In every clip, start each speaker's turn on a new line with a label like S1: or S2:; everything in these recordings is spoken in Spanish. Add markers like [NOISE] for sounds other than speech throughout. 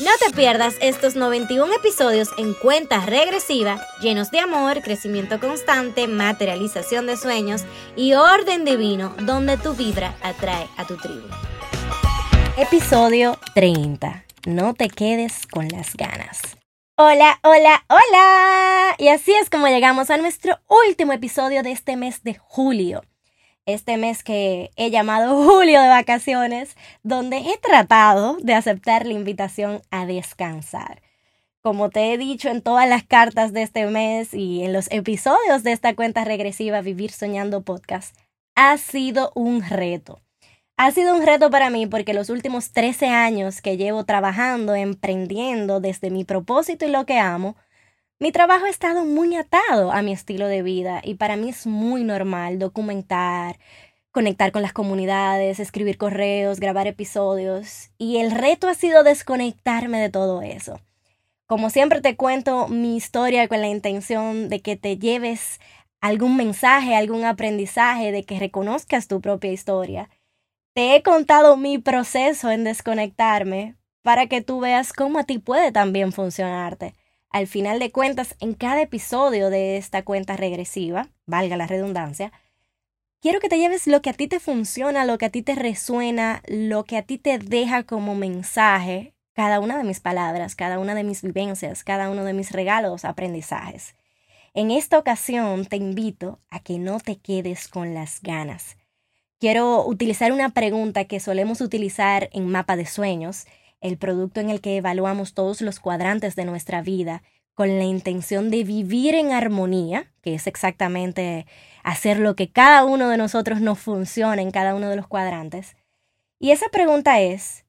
S1: No te pierdas estos 91 episodios en cuenta regresiva, llenos de amor, crecimiento constante, materialización de sueños y orden divino, donde tu vibra atrae a tu tribu. Episodio 30. No te quedes con las ganas. Hola, hola, hola. Y así es como llegamos a nuestro último episodio de este mes de julio este mes que he llamado [LAUGHS] Julio de Vacaciones, donde he tratado de aceptar la invitación a descansar. Como te he dicho en todas las cartas de este mes y en los episodios de esta cuenta regresiva Vivir Soñando Podcast, ha sido un reto. Ha sido un reto para mí porque los últimos 13 años que llevo trabajando, emprendiendo desde mi propósito y lo que amo, mi trabajo ha estado muy atado a mi estilo de vida y para mí es muy normal documentar, conectar con las comunidades, escribir correos, grabar episodios y el reto ha sido desconectarme de todo eso. Como siempre te cuento mi historia con la intención de que te lleves algún mensaje, algún aprendizaje, de que reconozcas tu propia historia. Te he contado mi proceso en desconectarme para que tú veas cómo a ti puede también funcionarte. Al final de cuentas, en cada episodio de esta cuenta regresiva, valga la redundancia, quiero que te lleves lo que a ti te funciona, lo que a ti te resuena, lo que a ti te deja como mensaje, cada una de mis palabras, cada una de mis vivencias, cada uno de mis regalos, aprendizajes. En esta ocasión te invito a que no te quedes con las ganas. Quiero utilizar una pregunta que solemos utilizar en mapa de sueños el producto en el que evaluamos todos los cuadrantes de nuestra vida con la intención de vivir en armonía, que es exactamente hacer lo que cada uno de nosotros nos funciona en cada uno de los cuadrantes. Y esa pregunta es,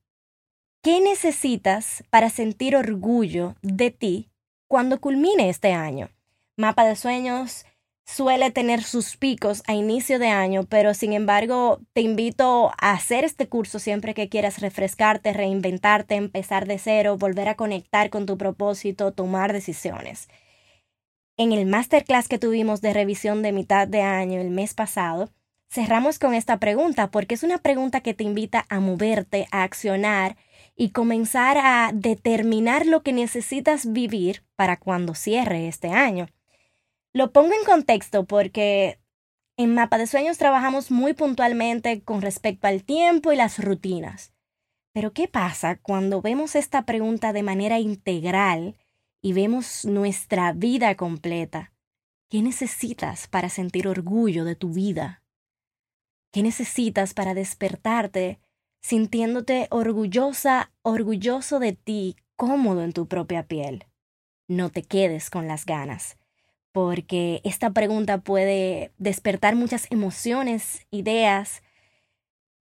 S1: ¿qué necesitas para sentir orgullo de ti cuando culmine este año? Mapa de sueños suele tener sus picos a inicio de año, pero sin embargo te invito a hacer este curso siempre que quieras refrescarte, reinventarte, empezar de cero, volver a conectar con tu propósito, tomar decisiones. En el masterclass que tuvimos de revisión de mitad de año el mes pasado, cerramos con esta pregunta porque es una pregunta que te invita a moverte, a accionar y comenzar a determinar lo que necesitas vivir para cuando cierre este año. Lo pongo en contexto porque en Mapa de Sueños trabajamos muy puntualmente con respecto al tiempo y las rutinas. Pero ¿qué pasa cuando vemos esta pregunta de manera integral y vemos nuestra vida completa? ¿Qué necesitas para sentir orgullo de tu vida? ¿Qué necesitas para despertarte sintiéndote orgullosa, orgulloso de ti, cómodo en tu propia piel? No te quedes con las ganas porque esta pregunta puede despertar muchas emociones, ideas,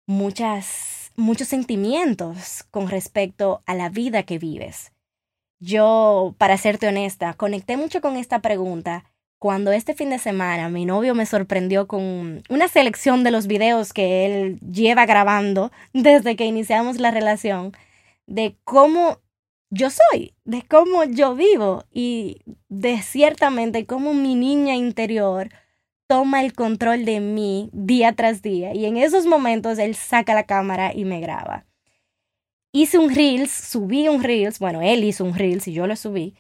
S1: muchas, muchos sentimientos con respecto a la vida que vives. Yo, para serte honesta, conecté mucho con esta pregunta cuando este fin de semana mi novio me sorprendió con una selección de los videos que él lleva grabando [LAUGHS] desde que iniciamos la relación, de cómo yo soy, de cómo yo vivo y de ciertamente cómo mi niña interior toma el control de mí día tras día y en esos momentos él saca la cámara y me graba. Hice un reels, subí un reels, bueno, él hizo un reels y yo lo subí,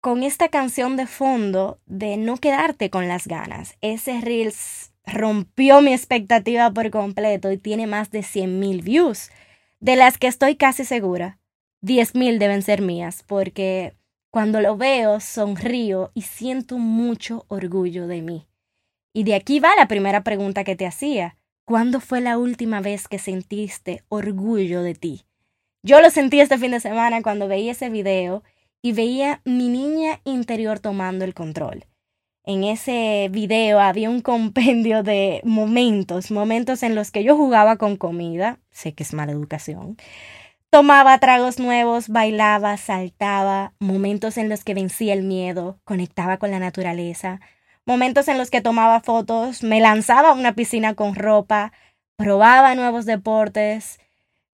S1: con esta canción de fondo de no quedarte con las ganas. Ese reels rompió mi expectativa por completo y tiene más de 100 mil views, de las que estoy casi segura 10.000 deben ser mías, porque cuando lo veo sonrío y siento mucho orgullo de mí. Y de aquí va la primera pregunta que te hacía. ¿Cuándo fue la última vez que sentiste orgullo de ti? Yo lo sentí este fin de semana cuando veía ese video y veía mi niña interior tomando el control. En ese video había un compendio de momentos, momentos en los que yo jugaba con comida, sé que es mala educación, Tomaba tragos nuevos, bailaba, saltaba, momentos en los que vencía el miedo, conectaba con la naturaleza, momentos en los que tomaba fotos, me lanzaba a una piscina con ropa, probaba nuevos deportes,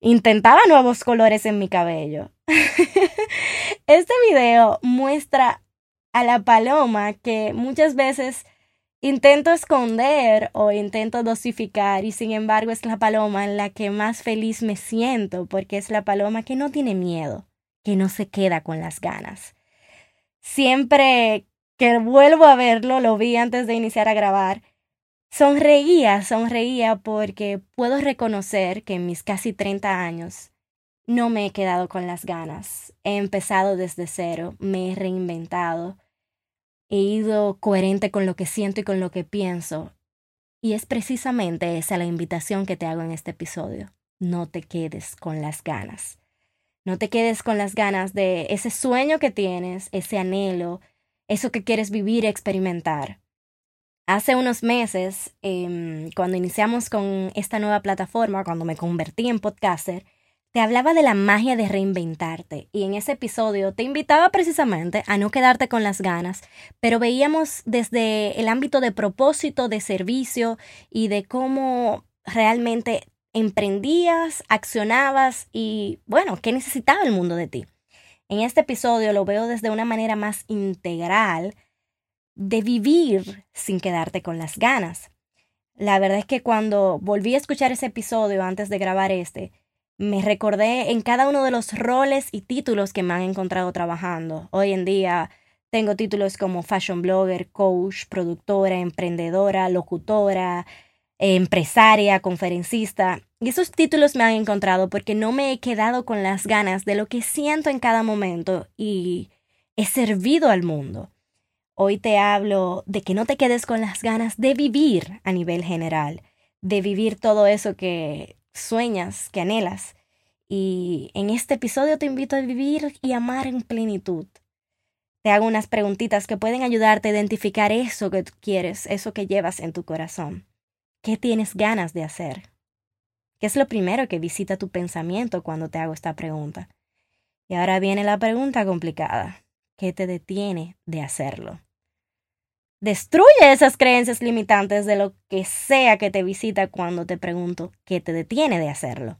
S1: intentaba nuevos colores en mi cabello. [LAUGHS] este video muestra a la paloma que muchas veces intento esconder o intento dosificar y sin embargo es la paloma en la que más feliz me siento porque es la paloma que no tiene miedo, que no se queda con las ganas. Siempre que vuelvo a verlo, lo vi antes de iniciar a grabar, sonreía, sonreía porque puedo reconocer que en mis casi 30 años no me he quedado con las ganas. He empezado desde cero, me he reinventado he ido coherente con lo que siento y con lo que pienso. Y es precisamente esa la invitación que te hago en este episodio. No te quedes con las ganas. No te quedes con las ganas de ese sueño que tienes, ese anhelo, eso que quieres vivir experimentar. Hace unos meses, em, cuando iniciamos con esta nueva plataforma, cuando me convertí en podcaster, te hablaba de la magia de reinventarte y en ese episodio te invitaba precisamente a no quedarte con las ganas, pero veíamos desde el ámbito de propósito, de servicio y de cómo realmente emprendías, accionabas y bueno, qué necesitaba el mundo de ti. En este episodio lo veo desde una manera más integral de vivir sin quedarte con las ganas. La verdad es que cuando volví a escuchar ese episodio antes de grabar este, me recordé en cada uno de los roles y títulos que me han encontrado trabajando. Hoy en día tengo títulos como fashion blogger, coach, productora, emprendedora, locutora, empresaria, conferencista. Y esos títulos me han encontrado porque no me he quedado con las ganas de lo que siento en cada momento y he servido al mundo. Hoy te hablo de que no te quedes con las ganas de vivir a nivel general, de vivir todo eso que sueñas, que anhelas. Y en este episodio te invito a vivir y amar en plenitud. Te hago unas preguntitas que pueden ayudarte a identificar eso que quieres, eso que llevas en tu corazón. ¿Qué tienes ganas de hacer? ¿Qué es lo primero que visita tu pensamiento cuando te hago esta pregunta? Y ahora viene la pregunta complicada. ¿Qué te detiene de hacerlo? Destruye esas creencias limitantes de lo que sea que te visita cuando te pregunto qué te detiene de hacerlo.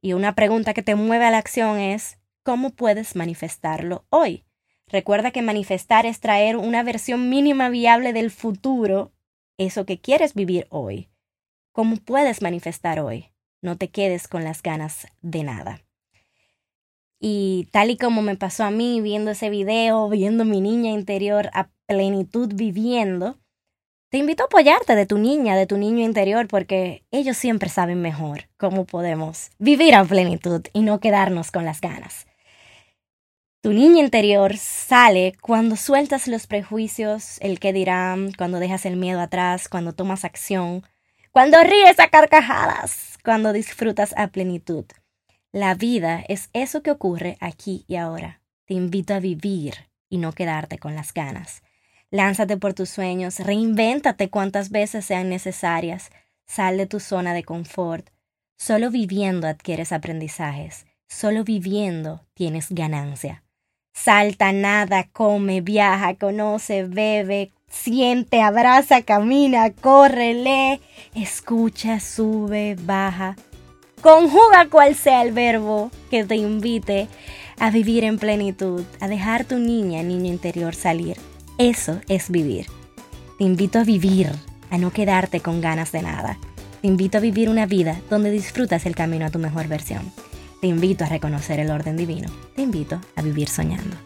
S1: Y una pregunta que te mueve a la acción es, ¿cómo puedes manifestarlo hoy? Recuerda que manifestar es traer una versión mínima viable del futuro, eso que quieres vivir hoy. ¿Cómo puedes manifestar hoy? No te quedes con las ganas de nada. Y tal y como me pasó a mí viendo ese video, viendo mi niña interior plenitud viviendo, te invito a apoyarte de tu niña, de tu niño interior, porque ellos siempre saben mejor cómo podemos vivir a plenitud y no quedarnos con las ganas. Tu niña interior sale cuando sueltas los prejuicios, el que dirán, cuando dejas el miedo atrás, cuando tomas acción, cuando ríes a carcajadas, cuando disfrutas a plenitud. La vida es eso que ocurre aquí y ahora. Te invito a vivir y no quedarte con las ganas. Lánzate por tus sueños, reinvéntate cuantas veces sean necesarias, sal de tu zona de confort. Solo viviendo adquieres aprendizajes, solo viviendo tienes ganancia. Salta, nada, come, viaja, conoce, bebe, siente, abraza, camina, corre, lee, escucha, sube, baja. Conjuga cual sea el verbo que te invite a vivir en plenitud, a dejar tu niña, niño interior salir. Eso es vivir. Te invito a vivir, a no quedarte con ganas de nada. Te invito a vivir una vida donde disfrutas el camino a tu mejor versión. Te invito a reconocer el orden divino. Te invito a vivir soñando.